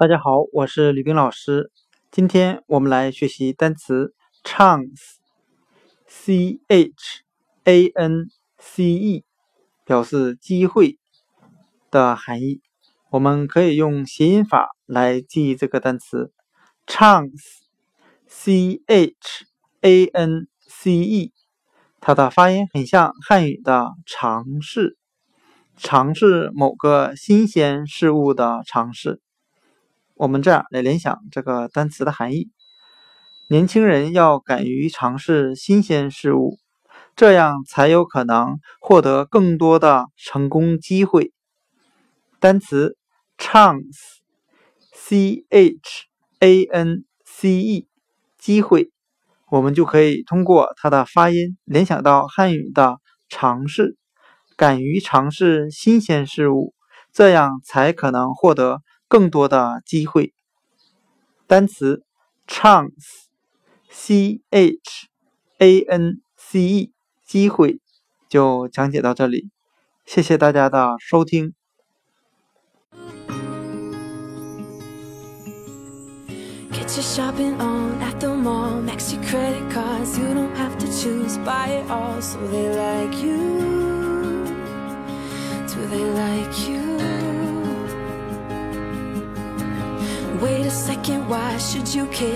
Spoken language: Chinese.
大家好，我是吕冰老师。今天我们来学习单词 chance，c h a n c e，表示机会的含义。我们可以用谐音法来记忆这个单词 chance，c h a n c e，它的发音很像汉语的尝试，尝试某个新鲜事物的尝试。我们这样来联想这个单词的含义：年轻人要敢于尝试新鲜事物，这样才有可能获得更多的成功机会。单词 chance，c h a n c e，机会，我们就可以通过它的发音联想到汉语的尝试，敢于尝试新鲜事物，这样才可能获得。更多的机会。单词 chance，c h a n c e，机会就讲解到这里，谢谢大家的收听。Wait a second, why should you care?